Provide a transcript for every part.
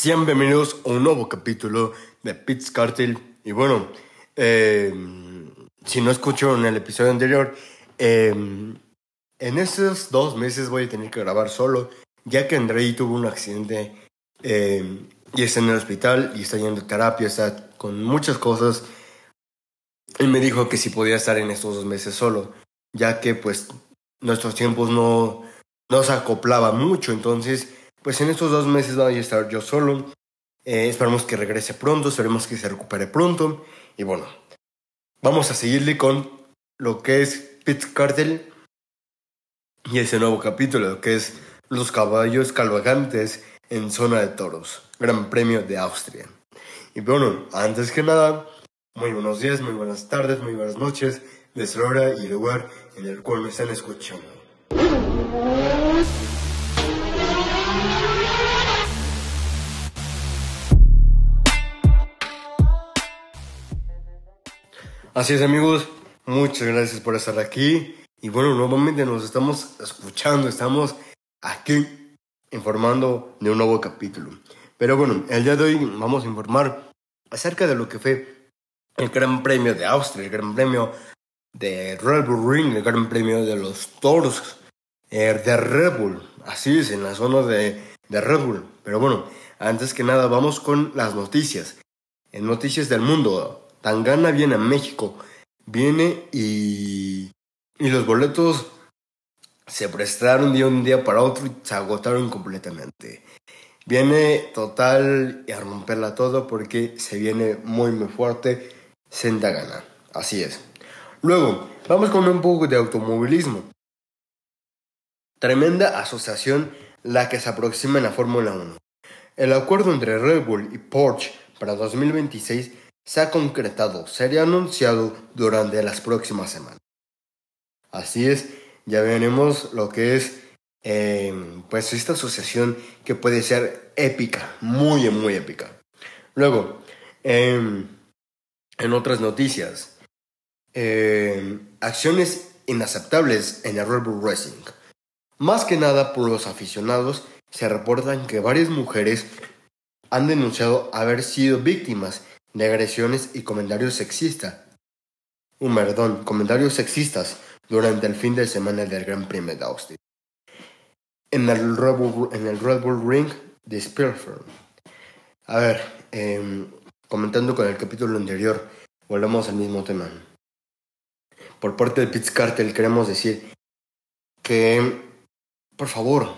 Sean bienvenidos a un nuevo capítulo de Pits Cartel. Y bueno, eh, si no escucharon el episodio anterior, eh, en estos dos meses voy a tener que grabar solo, ya que Andrei tuvo un accidente eh, y está en el hospital y está yendo a terapia, está con muchas cosas. Él me dijo que si podía estar en estos dos meses solo, ya que pues nuestros tiempos no, no se acoplaba mucho, entonces pues en estos dos meses voy a estar yo solo. Eh, esperemos que regrese pronto, esperemos que se recupere pronto. Y bueno, vamos a seguirle con lo que es Pit Cartel y ese nuevo capítulo que es Los caballos calvagantes en zona de toros, Gran Premio de Austria. Y bueno, antes que nada, muy buenos días, muy buenas tardes, muy buenas noches, desde hora y lugar en el cual me están escuchando. Así es amigos, muchas gracias por estar aquí. Y bueno, nuevamente nos estamos escuchando, estamos aquí informando de un nuevo capítulo. Pero bueno, el día de hoy vamos a informar acerca de lo que fue el Gran Premio de Austria, el Gran Premio de Red Bull Ring, el Gran Premio de los Toros eh, de Red Bull. Así es, en la zona de, de Red Bull. Pero bueno, antes que nada vamos con las noticias. En noticias del mundo, Tangana viene a México, viene y, y los boletos se prestaron de un día para otro y se agotaron completamente. Viene total y a romperla todo porque se viene muy muy fuerte Sentagana. Así es. Luego, vamos con un poco de automovilismo. Tremenda asociación la que se aproxima en la Fórmula 1. El acuerdo entre Red Bull y Porsche para 2026 se ha concretado, sería anunciado durante las próximas semanas. Así es, ya veremos lo que es eh, pues esta asociación que puede ser épica, muy muy épica. Luego, em, en otras noticias, em, acciones inaceptables en el Red Bull Racing. Más que nada por los aficionados, se reportan que varias mujeres han denunciado haber sido víctimas de agresiones y comentarios sexistas. Un perdón, comentarios sexistas durante el fin de semana del Gran Premio de Austin. En el Red Bull, en el Red Ring de. A ver, em, comentando con el capítulo anterior, volvemos al mismo tema. Por parte de Pitts Cartel queremos decir que, por favor,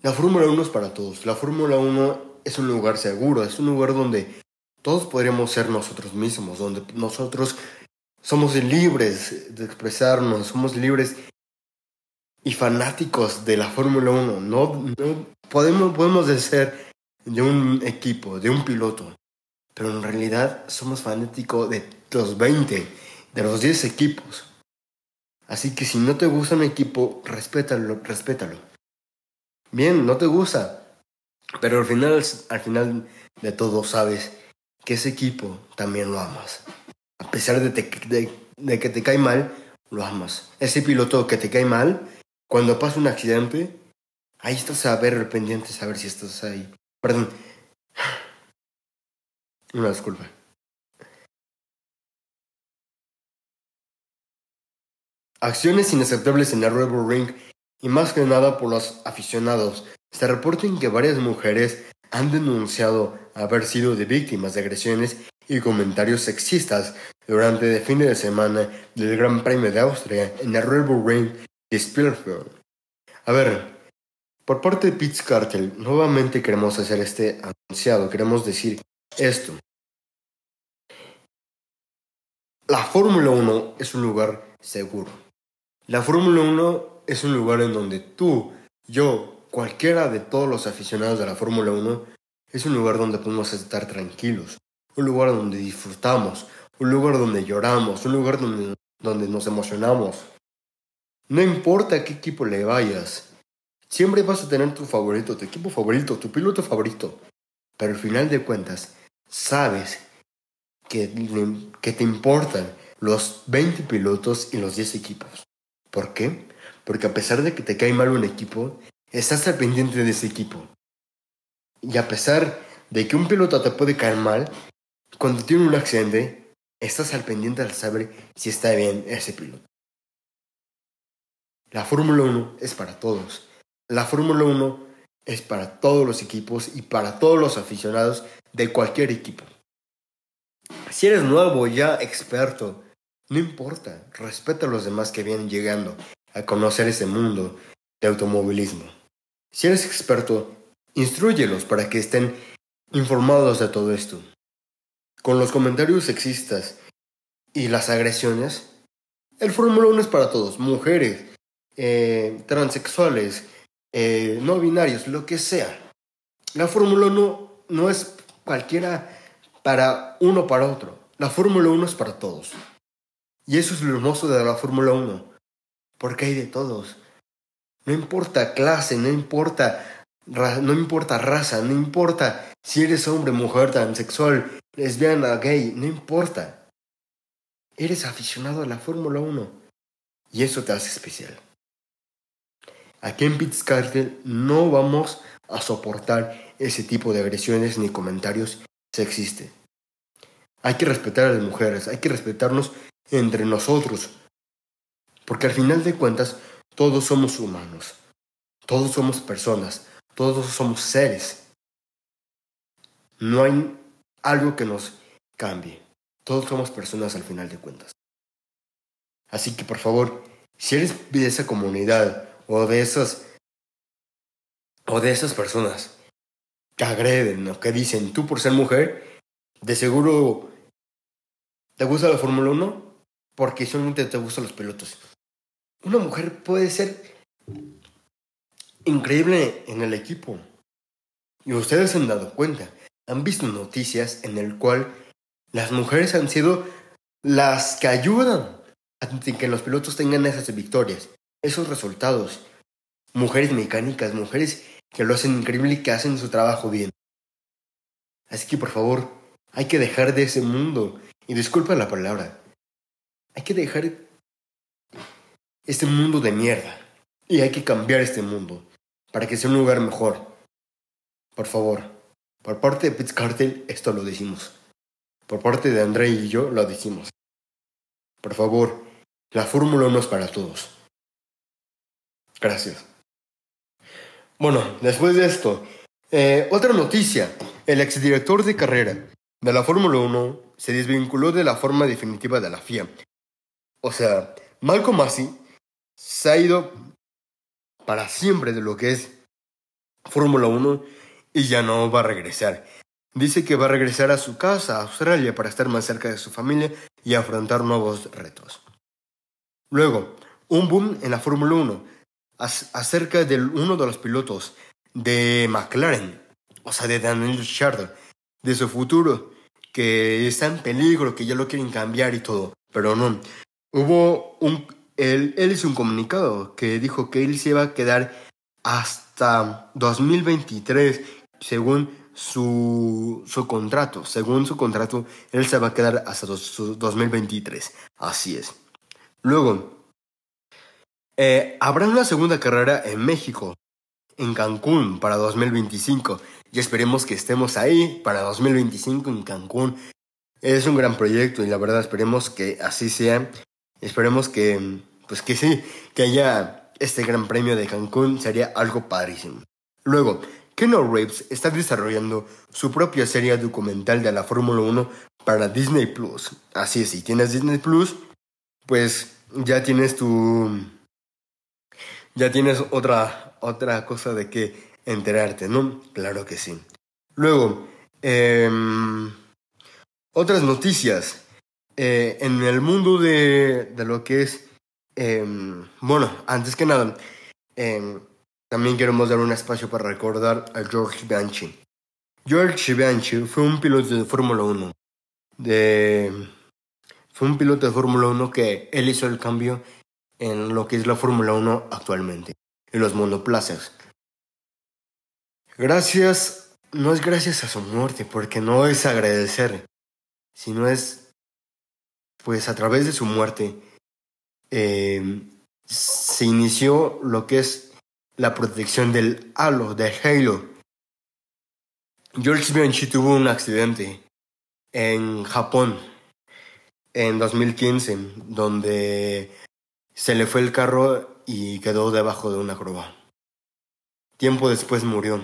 la Fórmula 1 es para todos. La Fórmula 1 es un lugar seguro, es un lugar donde todos podríamos ser nosotros mismos, donde nosotros somos libres de expresarnos, somos libres y fanáticos de la Fórmula 1. No, podemos, podemos ser de un equipo, de un piloto, pero en realidad somos fanáticos de los 20, de los 10 equipos. Así que si no te gusta un equipo, respétalo, respétalo. Bien, no te gusta, pero al final, al final de todo sabes que ese equipo también lo amas. A pesar de, de, que te cae mal, lo amas. Ese piloto que te cae mal, cuando pasa un accidente, ahí estás a ver pendiente, a ver si estás ahí. Perdón. Una disculpa. Acciones inaceptables en el Red Bull Ring y más que nada por los aficionados se reportan que varias mujeres han denunciado haber sido víctimas de agresiones y comentarios sexistas durante el fin de semana del Gran Premio de Austria en el Red Bull Ring de Spielberg. A ver, por parte de Pitts Cartel, nuevamente queremos hacer este anunciado, queremos decir esto. La Fórmula 1 es un lugar seguro. La Fórmula 1 es un lugar en donde tú, yo, cualquiera de todos los aficionados de la Fórmula 1 es un lugar donde podemos estar tranquilos, un lugar donde disfrutamos, un lugar donde lloramos, un lugar donde, donde nos emocionamos. No importa a qué equipo le vayas, siempre vas a tener tu favorito, tu equipo favorito, tu piloto favorito. Pero al final de cuentas, sabes que, que te importan los 20 pilotos y los 10 equipos. ¿Por qué? Porque a pesar de que te cae mal un equipo, Estás al pendiente de ese equipo. Y a pesar de que un piloto te puede caer mal, cuando tiene un accidente, estás al pendiente de saber si está bien ese piloto. La Fórmula 1 es para todos. La Fórmula 1 es para todos los equipos y para todos los aficionados de cualquier equipo. Si eres nuevo, ya experto, no importa, respeta a los demás que vienen llegando a conocer ese mundo de automovilismo. Si eres experto, instruyelos para que estén informados de todo esto. Con los comentarios sexistas y las agresiones, el Fórmula 1 es para todos, mujeres, eh, transexuales, eh, no binarios, lo que sea. La Fórmula 1 no es cualquiera para uno para otro. La Fórmula 1 es para todos. Y eso es lo hermoso de la Fórmula 1. Porque hay de todos. No importa clase, no importa, no importa raza, no importa si eres hombre, mujer, transexual, lesbiana, gay, no importa. Eres aficionado a la Fórmula 1. Y eso te hace especial. Aquí en Cartel no vamos a soportar ese tipo de agresiones ni comentarios sexistas. Hay que respetar a las mujeres, hay que respetarnos entre nosotros. Porque al final de cuentas, todos somos humanos, todos somos personas, todos somos seres. No hay algo que nos cambie. Todos somos personas al final de cuentas. Así que por favor, si eres de esa comunidad o de esas o de esas personas que agreden o que dicen tú por ser mujer, de seguro te gusta la Fórmula 1 porque solamente te gustan los pilotos. Una mujer puede ser increíble en el equipo. Y ustedes se han dado cuenta, han visto noticias en el cual las mujeres han sido las que ayudan a que los pilotos tengan esas victorias, esos resultados. Mujeres mecánicas, mujeres que lo hacen increíble y que hacen su trabajo bien. Así que por favor, hay que dejar de ese mundo. Y disculpa la palabra. Hay que dejar este mundo de mierda. Y hay que cambiar este mundo para que sea un lugar mejor. Por favor, por parte de Pitts Cartel, esto lo decimos. Por parte de André y yo lo decimos. Por favor, la Fórmula 1 es para todos. Gracias. Bueno, después de esto, eh, otra noticia. El exdirector de carrera de la Fórmula 1 se desvinculó de la forma definitiva de la FIA. O sea, Malcolm Massey se ha ido para siempre de lo que es Fórmula 1 y ya no va a regresar. Dice que va a regresar a su casa, a Australia, para estar más cerca de su familia y afrontar nuevos retos. Luego, un boom en la Fórmula 1 acerca de uno de los pilotos de McLaren, o sea, de Daniel Ricciardo, de su futuro, que está en peligro, que ya lo quieren cambiar y todo, pero no. Hubo un... Él, él hizo un comunicado que dijo que él se iba a quedar hasta 2023, según su, su contrato. Según su contrato, él se va a quedar hasta 2023. Así es. Luego, eh, habrá una segunda carrera en México, en Cancún, para 2025. Y esperemos que estemos ahí para 2025 en Cancún. Es un gran proyecto y la verdad esperemos que así sea. Esperemos que, pues que sí, que haya este gran premio de Cancún. Sería algo padrísimo. Luego, Keno Reeves está desarrollando su propia serie documental de la Fórmula 1 para Disney Plus. Así es, si tienes Disney Plus, pues ya tienes tu ya tienes otra, otra cosa de que enterarte, ¿no? Claro que sí. Luego, em, otras noticias. Eh, en el mundo de, de lo que es, em, bueno, antes que nada, em, también queremos dar un espacio para recordar a George Bianchi. George Bianchi fue un piloto de Fórmula 1. De, fue un piloto de Fórmula 1 que él hizo el cambio en lo que es la Fórmula 1 actualmente, en los monoplazas. Gracias, no es gracias a su muerte, porque no es agradecer, sino es, pues a través de su muerte, eh, se inició lo que es la protección del halo, del halo, George Bianchi tuvo un accidente en Japón en 2015, donde se le fue el carro y quedó debajo de una grúa. Tiempo después murió.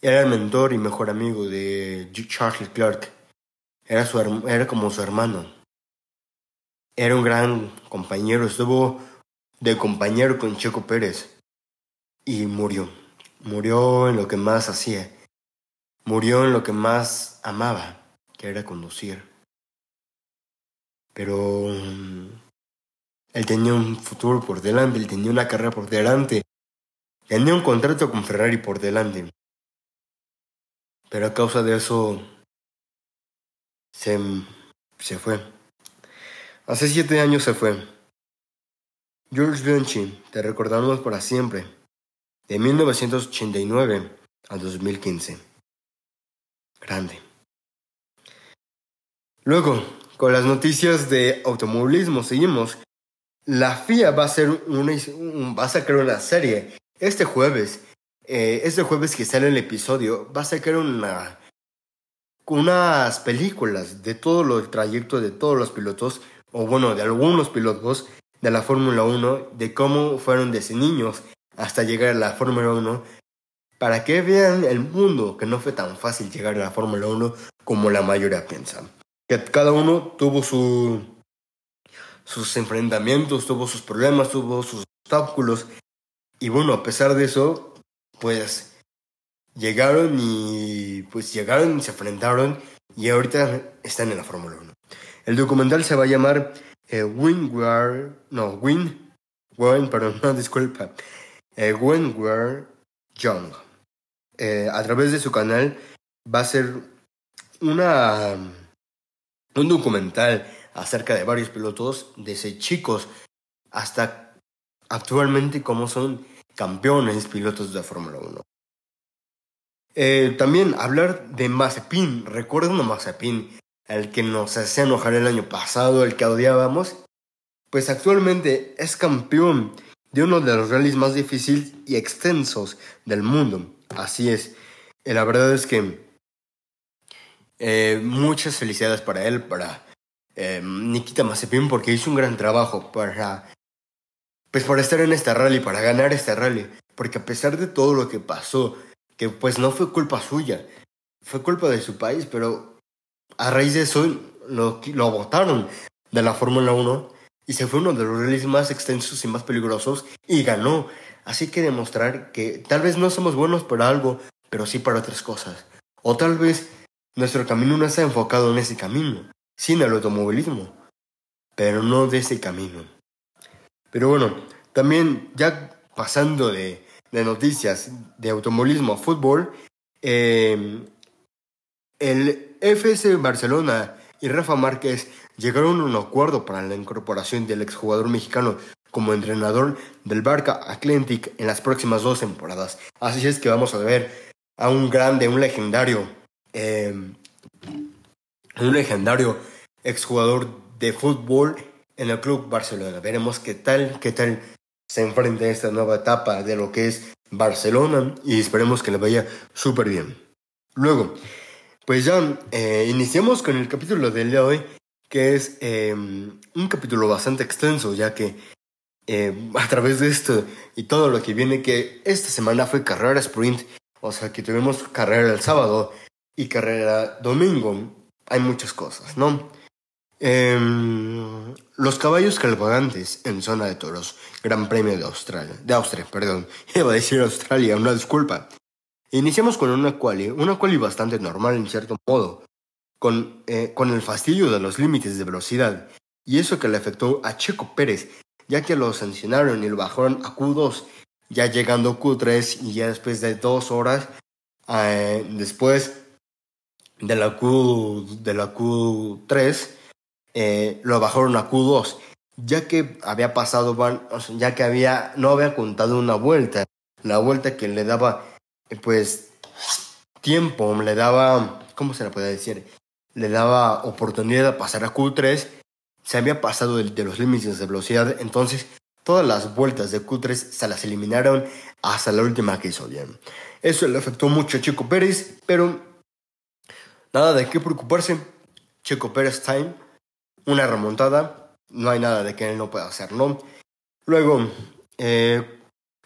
Era el mentor y mejor amigo de Charles Clark. Era como su hermano. Era un gran compañero. Estuvo de compañero con Checo Pérez. Y murió. Murió en lo que más hacía. Murió en lo que más amaba, que era conducir. Pero mm, él tenía un futuro por delante, él tenía una carrera por delante. Tenía un contrato con Ferrari por delante. Pero a causa de eso se, se fue. Hace siete años se fue. George Bianchi, te recordamos para siempre, de 1989 a 2015. Grande. Luego, con las noticias de automovilismo, seguimos. La FIA va a hacer una, va a sacar una serie este jueves eh, este jueves que sale el episodio, va a sacar una, unas películas de todo el trayecto de todos los pilotos, o bueno, de algunos pilotos de la Fórmula 1, de cómo fueron desde niños hasta llegar a la Fórmula 1, para que vean el mundo, que no fue tan fácil llegar a la Fórmula 1 como la mayoría piensa. Que cada uno tuvo su, sus enfrentamientos, tuvo sus problemas, tuvo sus obstáculos. Y bueno, a pesar de eso, pues llegaron y pues llegaron y se enfrentaron y ahorita están en la Fórmula 1. El documental se va a llamar eh, no, Win, Win, perdón, disculpa, eh, When Young. Eh, a través de su canal va a ser una, un documental acerca de varios pilotos, desde chicos hasta actualmente como son campeones pilotos de Fórmula 1. Eh, también hablar de Mazepin. ¿Recuerdan a Mazepin? El que nos hacía enojar el año pasado, el que odiábamos. Pues actualmente es campeón de uno de los rallies más difíciles y extensos del mundo. Así es. Y la verdad es que eh, muchas felicidades para él, para eh, Nikita Mazepin, porque hizo un gran trabajo para pues para estar en este rally, para ganar este rally. Porque a pesar de todo lo que pasó, que pues no fue culpa suya, fue culpa de su país, pero a raíz de eso lo, lo de la Fórmula 1 y se fue uno de los rallies más extensos y más peligrosos y ganó. Así que demostrar que tal vez no somos buenos para algo, pero sí para otras cosas. O tal vez nuestro camino no está enfocado en ese camino, sí en el automovilismo, pero no de ese camino. Pero bueno, también ya pasando de, noticias de automovilismo a fútbol, em, el FC Barcelona y Rafa Márquez llegaron a un acuerdo para la incorporación del exjugador mexicano como entrenador del Barca Atlantic en las próximas dos temporadas. Así es que vamos a ver a un grande, un legendario, em, un legendario exjugador de fútbol en el Club Barcelona. Veremos qué tal, qué tal se enfrenta a esta nueva etapa de lo que es Barcelona y esperemos que le vaya súper bien. Luego, pues ya eh, iniciamos con el capítulo del día de hoy, que es em, un capítulo bastante extenso, ya que eh, a través de esto y todo lo que viene, que esta semana fue carrera sprint, o sea que tuvimos carrera el sábado y carrera domingo, hay muchas cosas, ¿no? Em, los caballos calvagantes en zona de toros, Gran Premio de Australia, de Austria, perdón, iba a decir Australia, una disculpa. Iniciamos con una quali, una quali bastante normal en cierto modo, con, eh, con el fastidio de los límites de velocidad, y eso que le afectó a Checo Pérez, ya que lo sancionaron y lo bajaron a Q2, ya llegando a Q3 y ya después de dos horas, eh, después de la, Q, de la Q3, eh, lo bajaron a Q2, ya que había pasado, ya que había, no había contado una vuelta, la vuelta que le daba, pues, tiempo, le daba, ¿cómo se le puede decir? Le daba oportunidad de pasar a Q3, se había pasado de, los límites de velocidad, entonces todas las vueltas de Q3 se las eliminaron hasta la última que hizo bien. Eso le afectó mucho a Chico Pérez, pero Nada de qué preocuparse. Checo Pérez time, una remontada, no hay nada de que él no pueda hacer, ¿no? Luego, eh,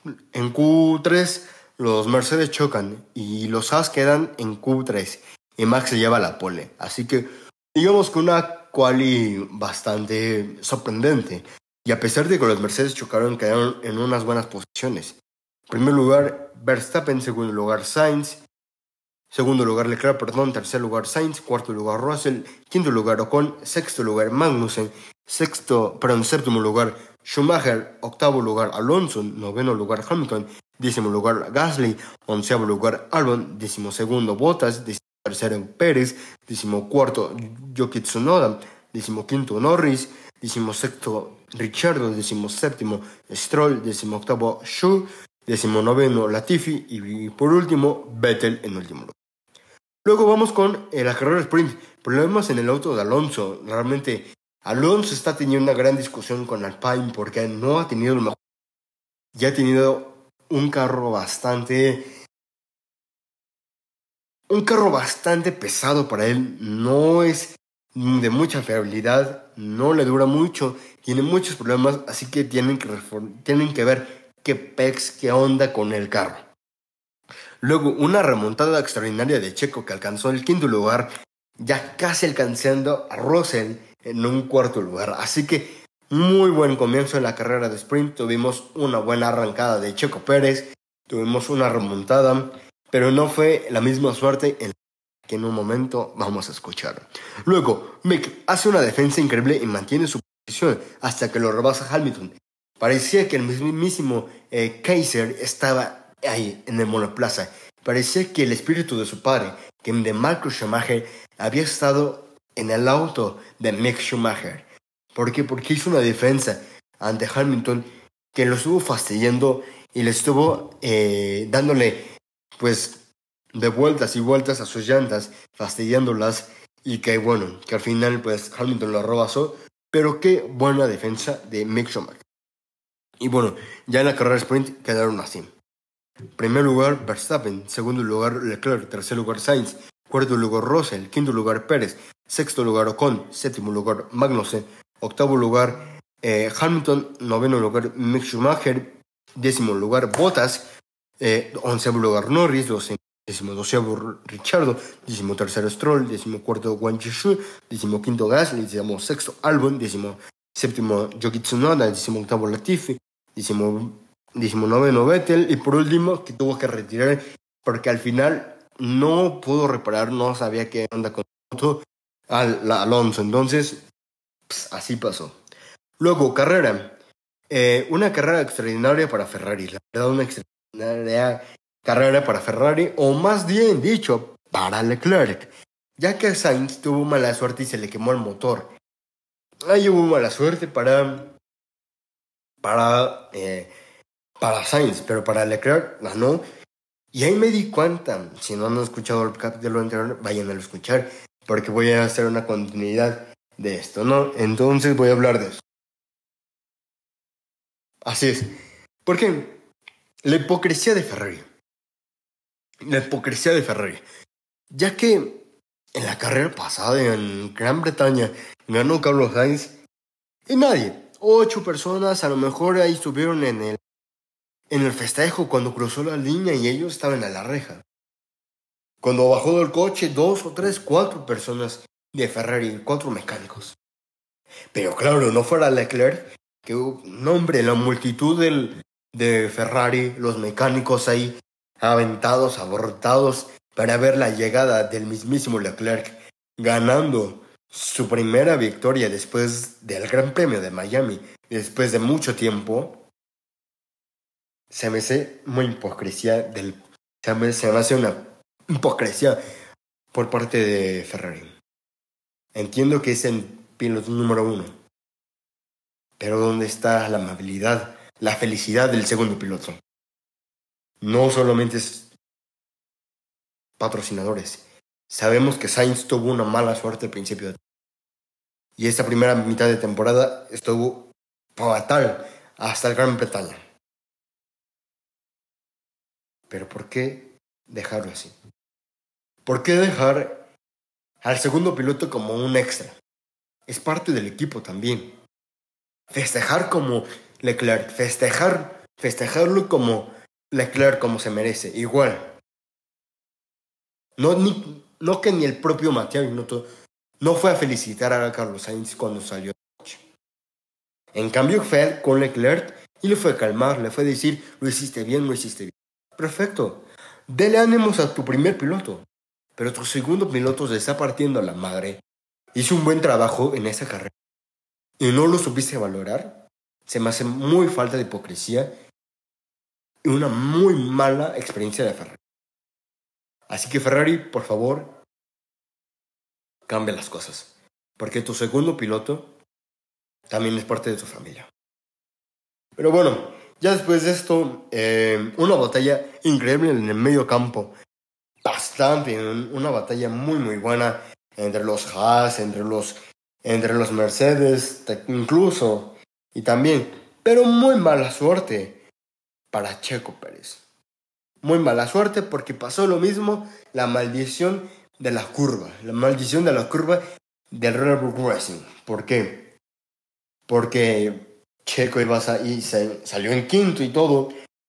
en Q3 los Mercedes chocan y los Haas quedan en Q3 y Max se lleva la pole. Así que digamos que una quali bastante sorprendente. Y a pesar de que los Mercedes chocaron, quedaron en unas buenas posiciones. En primer lugar, Verstappen, segundo lugar, Sainz, segundo lugar, Leclerc, perdón, tercer lugar, Sainz, cuarto lugar, Russell, quinto lugar, Ocon, sexto lugar, Magnussen, sexto, perdón, séptimo lugar, Schumacher, octavo lugar, Alonso, noveno lugar, Hamilton, décimo lugar, Gasly, onceavo lugar, Albon, décimo segundo, Bottas, décimo tercero, Pérez, décimo cuarto, Yuki Tsunoda, décimo quinto, Norris, décimo sexto, Richardo, décimo Stroll, décimo octavo, Shu, décimo noveno, Latifi. Y por último, Vettel en último lugar. Luego vamos con la carrera sprint. Problemas en el auto de Alonso. Realmente Alonso está teniendo una gran discusión con Alpine porque no ha tenido lo mejor. Ya ha tenido un carro bastante. Un carro bastante pesado para él. No es de mucha fiabilidad. No le dura mucho. Tiene muchos problemas. Así que tienen que, tienen que ver qué pex, qué onda con el carro. Luego, una remontada extraordinaria de Checo que alcanzó el quinto lugar, ya casi alcanzando a Russell en un cuarto lugar. Así que muy buen comienzo en la carrera de sprint. Tuvimos una buena arrancada de Checo Pérez, tuvimos una remontada, pero no fue la misma suerte en que en un momento vamos a escuchar. Luego, Mick hace una defensa increíble y mantiene su posición hasta que lo rebasa Hamilton. Parecía que el mismísimo eh, Kaiser estaba ahí en el monoplaza. Parecía que el espíritu de su padre, que de Marcus Schumacher, había estado en el auto de Mick Schumacher. ¿Por qué? Porque hizo una defensa ante Hamilton que lo estuvo fastidiando y le estuvo eh, dándole pues de vueltas y vueltas a sus llantas, fastidiándolas y que bueno, que al final pues Hamilton lo robasó, pero qué buena defensa de Mick Schumacher. Y bueno, ya en la carrera sprint quedaron así. Primer lugar Verstappen, segundo lugar Leclerc, tercer lugar Sainz, cuarto lugar Russell, quinto lugar Pérez, sexto lugar Ocon, séptimo lugar Magnussen, octavo lugar eh, Hamilton, noveno lugar Mick Schumacher, décimo lugar Bottas, eh, onceavo lugar Norris, décimo doceavo Richardo, décimo tercero Stroll, décimo cuarto Wang décimo quinto Gasly, décimo sexto Albon, décimo séptimo Yoki Tsunoda, décimo octavo Latifi, décimo 19 Vettel y por último que tuvo que retirar porque al final no pudo reparar, no sabía qué onda con al, Alonso. Entonces, así pasó. Luego, carrera. Eh, una carrera extraordinaria para Ferrari. La verdad, una extraordinaria carrera para Ferrari, o más bien dicho, para Leclerc. Ya que Sainz tuvo mala suerte y se le quemó el motor. Ahí hubo mala suerte para. para. Eh, para Sainz, pero para Leclerc ganó. Y ahí me di cuenta, si no han escuchado el capítulo anterior, vayan a lo escuchar, porque voy a hacer una continuidad de esto, ¿no? Entonces voy a hablar de eso. Así es. ¿Por qué? La hipocresía de Ferrari. La hipocresía de Ferrari. Ya que en la carrera pasada en Gran Bretaña ganó Carlos Sainz y nadie, ocho personas a lo mejor ahí estuvieron en el en el festejo cuando cruzó la línea y ellos estaban a la reja. Cuando bajó del coche, dos o tres, cuatro personas de Ferrari, cuatro mecánicos. Pero claro, no fuera Leclerc, que un hombre, la multitud del, de Ferrari, los mecánicos ahí, aventados, abortados, para ver la llegada del mismísimo Leclerc, ganando su primera victoria después del Gran Premio de Miami, después de mucho tiempo, se me hace muy hipocresía del... Se me, se me hace una hipocresía por parte de Ferrari. Entiendo que es el piloto número uno. Pero ¿dónde está la amabilidad, la felicidad del segundo piloto? No solamente es patrocinadores. Sabemos que Sainz tuvo una mala suerte al principio. Y esta primera mitad de temporada estuvo fatal hasta el Gran Bretaña. Pero ¿por qué dejarlo así? ¿Por qué dejar al segundo piloto como un extra. Es parte del equipo también. Festejar como Leclerc, festejar, festejarlo como Leclerc como se merece, igual. No, ni, no que ni el propio Matías Binotto no fue a felicitar a Carlos Sainz cuando salió. En cambio fue con Leclerc y le fue a calmar, le fue a decir, lo hiciste bien, lo hiciste bien. Perfecto. Dele ánimos a tu primer piloto. Pero tu segundo piloto se está partiendo a la madre. Hizo un buen trabajo en esa carrera. Y no lo supiste valorar. Se me hace muy falta de hipocresía y una muy mala experiencia de Ferrari. Así que Ferrari, por favor, cambia las cosas. Porque tu segundo piloto también es parte de tu familia. Pero bueno, ya después de esto, eh, una batalla increíble en el medio campo. Bastante, una batalla muy muy buena entre los Haas, entre los, entre los Mercedes, incluso. Y también, pero muy mala suerte para Checo Pérez. Muy mala suerte porque pasó lo mismo la maldición de la curva, la maldición de la curva del Red Bull Racing. ¿Por qué? Porque Checo iba a, y salió en quinto y todo,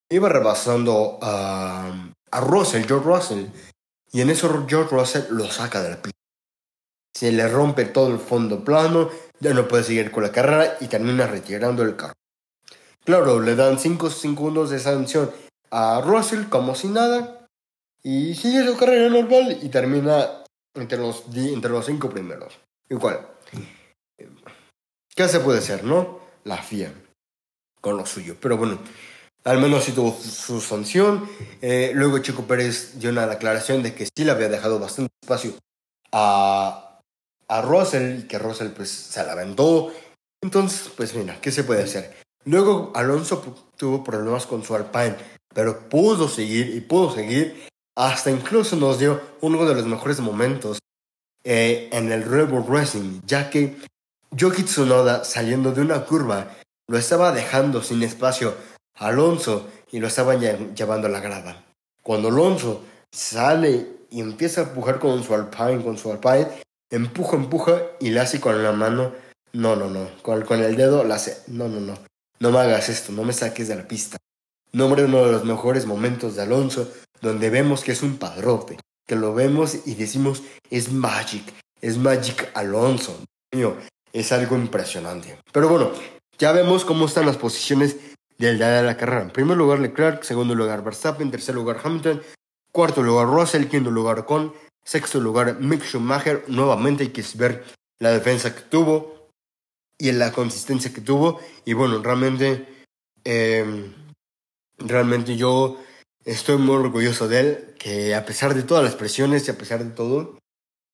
iba rebasando a, a Russell, George Russell, y en eso George Russell lo saca del pista. Se le rompe todo el fondo plano, ya no puede seguir con la carrera y termina retirando el carro. Claro, le dan 5 segundos de sanción a Russell como si nada y sigue su carrera normal y termina entre los, entre los cinco primeros. Igual. ¿Qué se puede hacer, no? La FIA con lo suyo. Pero bueno, al menos sí tuvo su sanción. Eh, luego Chico Pérez dio una declaración de que sí le había dejado bastante espacio a, a Russell y que Russell pues se la aventó. Entonces, pues mira, ¿qué se puede hacer? Luego Alonso tuvo problemas con su Alpine, pero pudo seguir y pudo seguir. Hasta incluso nos dio uno de los mejores momentos eh, en el Red Bull Racing, ya que Yoki Tsunoda saliendo de una curva lo estaba dejando sin espacio Alonso y lo estaba llevando a la grada. Cuando Alonso sale y empieza a empujar con su Alpine, con su Alpine, empuja, empuja y le hace con la mano, no, no, no, con, el dedo le hace, no, no, no, no me hagas esto, no me saques de la pista. Nombre uno de los mejores momentos de Alonso, donde vemos que es un padrote, que lo vemos y decimos, es Magic, es Magic Alonso. Es algo impresionante. Pero bueno, ya vemos cómo están las posiciones del día de la carrera. En primer lugar Leclerc, segundo lugar Verstappen, tercer lugar Hamilton, cuarto lugar Russell, quinto lugar Con, sexto lugar Mick Schumacher. Nuevamente hay que ver la defensa que tuvo y la consistencia que tuvo. Y bueno, realmente, em, realmente yo estoy muy orgulloso de él, que a pesar de todas las presiones y a pesar de todo,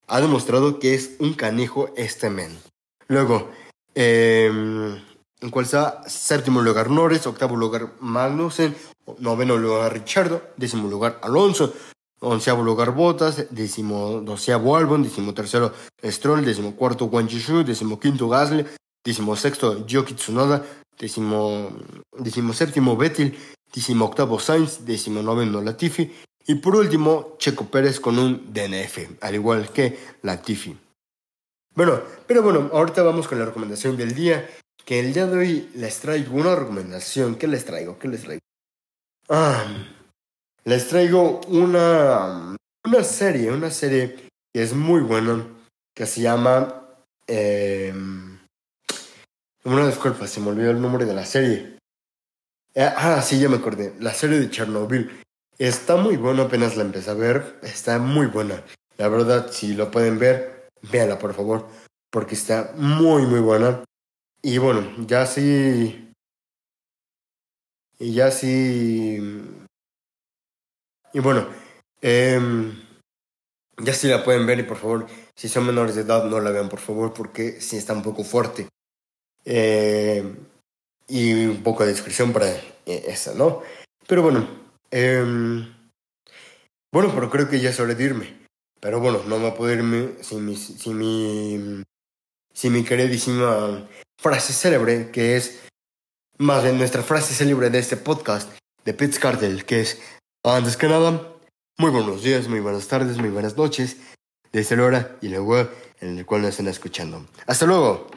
ha demostrado que es un canijo este men. Luego, eh, en cual está séptimo lugar Norris, octavo lugar Magnussen, noveno lugar Richardo, décimo lugar Alonso, onceavo lugar Bottas, décimo doceavo Albon, décimo tercero Stroll, décimo cuarto Wang décimo quinto Gasly, décimo sexto Yoki Tsunoda, décimo, décimo séptimo Vettel, décimo octavo Sainz, décimo noveno Latifi y por último Checo Pérez con un DNF, al igual que Latifi. Bueno, pero bueno, ahorita vamos con la recomendación del día que el día de hoy les traigo una recomendación. ¿Qué les traigo? ¿Qué les traigo? Ah, les traigo una, una serie, una serie que es muy buena, que se llama... Eh, una disculpa, se me olvidó el nombre de la serie. Eh, ah, sí, ya me acordé. La serie de Chernobyl. Está muy buena, apenas la empecé a ver. Está muy buena. La verdad, si lo pueden ver, véanla por favor. Porque está muy, muy buena. Y bueno, ya sí. Y ya sí. Y bueno, eh, ya sí la pueden ver y por favor, si son menores de edad, no la vean por favor porque sí está un poco fuerte. Eh, y un poco de descripción para eh, esa, ¿no? Pero bueno, eh, bueno, pero creo que ya es hora de irme. Pero bueno, no me puedo irme sin mi, sin mi, sin mi queridísima frase célebre, que es más bien nuestra frase célebre de este podcast de Pitts Cartel, que es, antes que nada, muy buenos días, muy buenas tardes, muy buenas noches, desde la hora y la web en el cual nos están escuchando. Hasta luego.